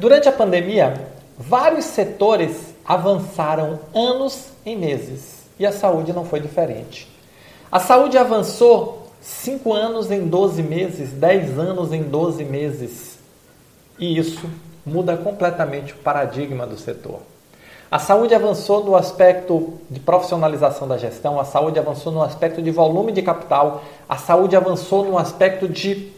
Durante a pandemia, vários setores avançaram anos em meses e a saúde não foi diferente. A saúde avançou 5 anos em 12 meses, 10 anos em 12 meses e isso muda completamente o paradigma do setor. A saúde avançou no aspecto de profissionalização da gestão, a saúde avançou no aspecto de volume de capital, a saúde avançou no aspecto de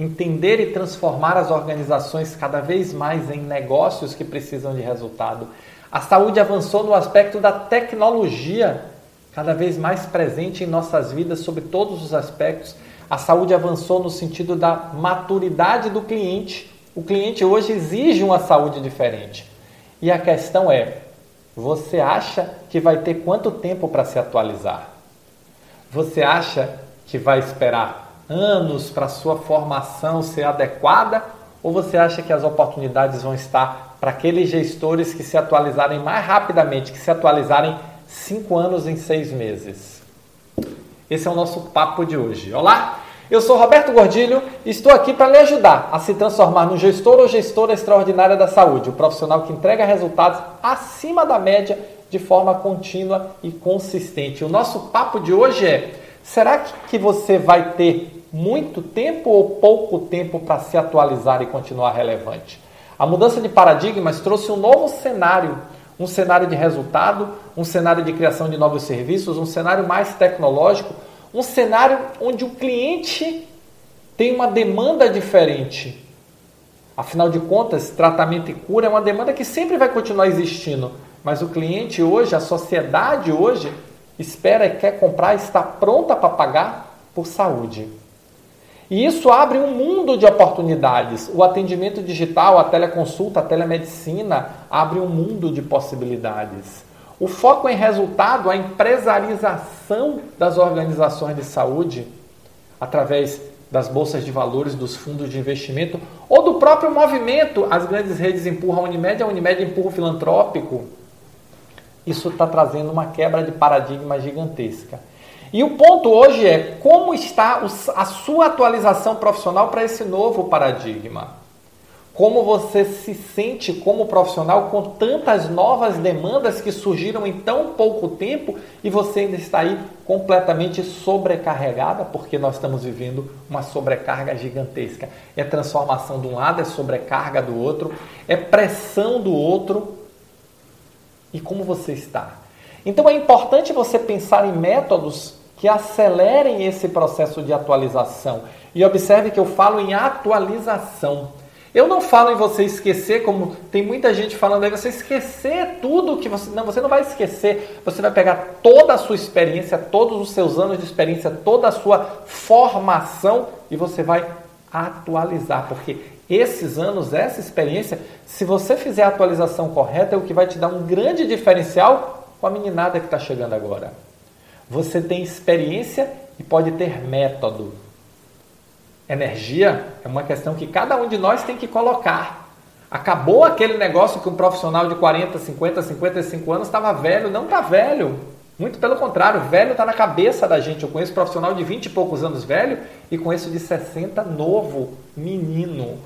entender e transformar as organizações cada vez mais em negócios que precisam de resultado. A saúde avançou no aspecto da tecnologia, cada vez mais presente em nossas vidas sobre todos os aspectos. A saúde avançou no sentido da maturidade do cliente. O cliente hoje exige uma saúde diferente. E a questão é: você acha que vai ter quanto tempo para se atualizar? Você acha que vai esperar anos para sua formação ser adequada? Ou você acha que as oportunidades vão estar para aqueles gestores que se atualizarem mais rapidamente, que se atualizarem cinco anos em seis meses? Esse é o nosso papo de hoje. Olá, eu sou Roberto Gordilho e estou aqui para lhe ajudar a se transformar no gestor ou gestora extraordinária da saúde, o profissional que entrega resultados acima da média de forma contínua e consistente. O nosso papo de hoje é: será que você vai ter muito tempo ou pouco tempo para se atualizar e continuar relevante. A mudança de paradigmas trouxe um novo cenário, um cenário de resultado, um cenário de criação de novos serviços, um cenário mais tecnológico, um cenário onde o cliente tem uma demanda diferente. Afinal de contas, tratamento e cura é uma demanda que sempre vai continuar existindo, mas o cliente hoje, a sociedade hoje, espera e quer comprar, está pronta para pagar por saúde. E isso abre um mundo de oportunidades. O atendimento digital, a teleconsulta, a telemedicina abre um mundo de possibilidades. O foco em resultado, a empresarização das organizações de saúde, através das bolsas de valores, dos fundos de investimento ou do próprio movimento. As grandes redes empurram a Unimed, a Unimed empurra o filantrópico. Isso está trazendo uma quebra de paradigma gigantesca. E o ponto hoje é como está a sua atualização profissional para esse novo paradigma. Como você se sente como profissional com tantas novas demandas que surgiram em tão pouco tempo e você ainda está aí completamente sobrecarregada, porque nós estamos vivendo uma sobrecarga gigantesca. É transformação de um lado, é sobrecarga do outro, é pressão do outro. E como você está? Então é importante você pensar em métodos que acelerem esse processo de atualização. E observe que eu falo em atualização. Eu não falo em você esquecer, como tem muita gente falando aí, você esquecer tudo que você. Não, você não vai esquecer. Você vai pegar toda a sua experiência, todos os seus anos de experiência, toda a sua formação e você vai atualizar. Porque esses anos, essa experiência, se você fizer a atualização correta, é o que vai te dar um grande diferencial com a meninada que está chegando agora. Você tem experiência e pode ter método. Energia é uma questão que cada um de nós tem que colocar. Acabou aquele negócio que um profissional de 40, 50, 55 anos estava velho. Não está velho. Muito pelo contrário, velho está na cabeça da gente. Eu conheço profissional de 20 e poucos anos velho e conheço de 60 novo, menino.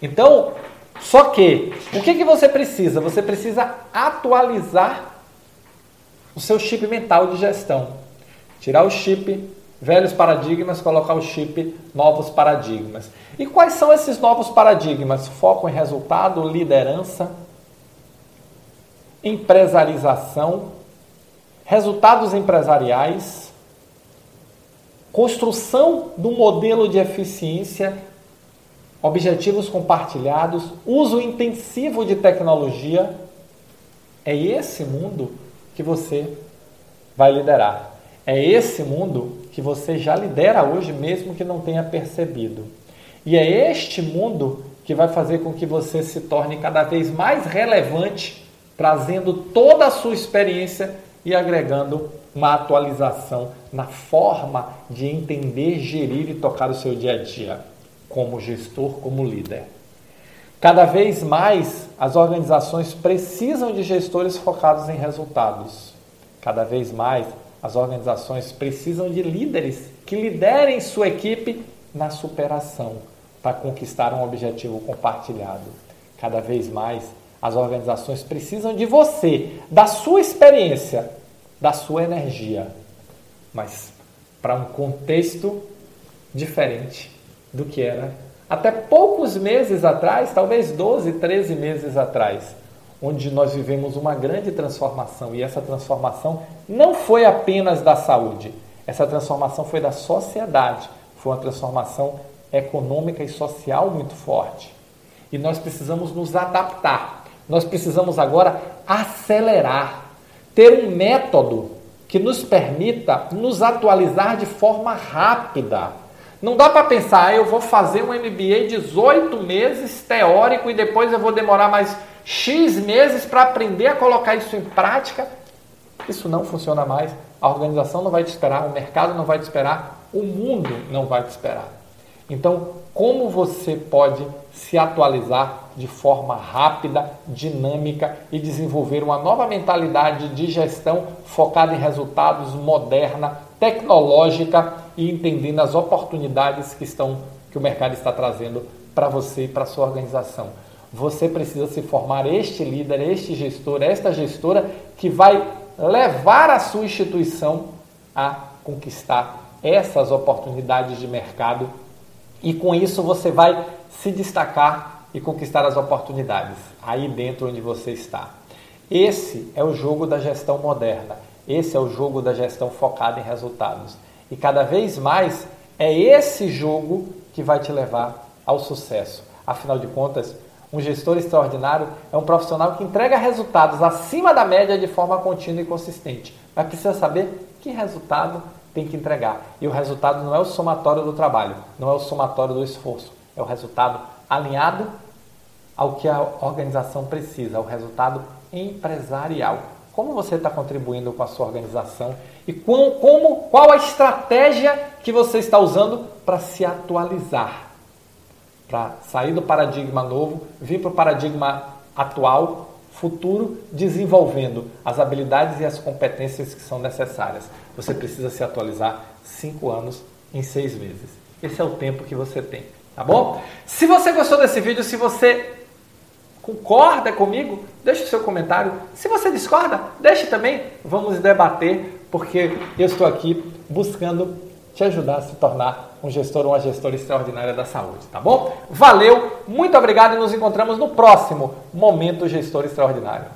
Então, só que, o que, que você precisa? Você precisa atualizar o seu chip mental de gestão. Tirar o chip velhos paradigmas, colocar o chip novos paradigmas. E quais são esses novos paradigmas? Foco em resultado, liderança, empresarização, resultados empresariais, construção do modelo de eficiência, objetivos compartilhados, uso intensivo de tecnologia. É esse mundo que você vai liderar. É esse mundo que você já lidera hoje, mesmo que não tenha percebido. E é este mundo que vai fazer com que você se torne cada vez mais relevante, trazendo toda a sua experiência e agregando uma atualização na forma de entender, gerir e tocar o seu dia a dia, como gestor, como líder. Cada vez mais as organizações precisam de gestores focados em resultados. Cada vez mais as organizações precisam de líderes que liderem sua equipe na superação para conquistar um objetivo compartilhado. Cada vez mais as organizações precisam de você, da sua experiência, da sua energia, mas para um contexto diferente do que era até poucos meses atrás, talvez 12, 13 meses atrás, onde nós vivemos uma grande transformação. E essa transformação não foi apenas da saúde, essa transformação foi da sociedade, foi uma transformação econômica e social muito forte. E nós precisamos nos adaptar, nós precisamos agora acelerar, ter um método que nos permita nos atualizar de forma rápida. Não dá para pensar, eu vou fazer um MBA 18 meses teórico e depois eu vou demorar mais X meses para aprender a colocar isso em prática. Isso não funciona mais. A organização não vai te esperar, o mercado não vai te esperar, o mundo não vai te esperar. Então, como você pode se atualizar de forma rápida, dinâmica e desenvolver uma nova mentalidade de gestão focada em resultados, moderna, tecnológica e entendendo as oportunidades que estão que o mercado está trazendo para você e para sua organização. Você precisa se formar este líder, este gestor, esta gestora que vai levar a sua instituição a conquistar essas oportunidades de mercado e com isso você vai se destacar e conquistar as oportunidades aí dentro onde você está. Esse é o jogo da gestão moderna. Esse é o jogo da gestão focada em resultados. E cada vez mais é esse jogo que vai te levar ao sucesso. Afinal de contas, um gestor extraordinário é um profissional que entrega resultados acima da média de forma contínua e consistente. Mas precisa saber que resultado tem que entregar. E o resultado não é o somatório do trabalho, não é o somatório do esforço, é o resultado alinhado ao que a organização precisa, ao resultado empresarial. Como você está contribuindo com a sua organização e com, como, qual a estratégia que você está usando para se atualizar, para sair do paradigma novo, vir para o paradigma atual, futuro, desenvolvendo as habilidades e as competências que são necessárias. Você precisa se atualizar cinco anos em seis meses. Esse é o tempo que você tem, tá bom? Se você gostou desse vídeo, se você concorda comigo, deixe o seu comentário. Se você discorda, deixe também. Vamos debater, porque eu estou aqui buscando te ajudar a se tornar um gestor ou uma gestora extraordinária da saúde, tá bom? Valeu, muito obrigado e nos encontramos no próximo Momento Gestor Extraordinário.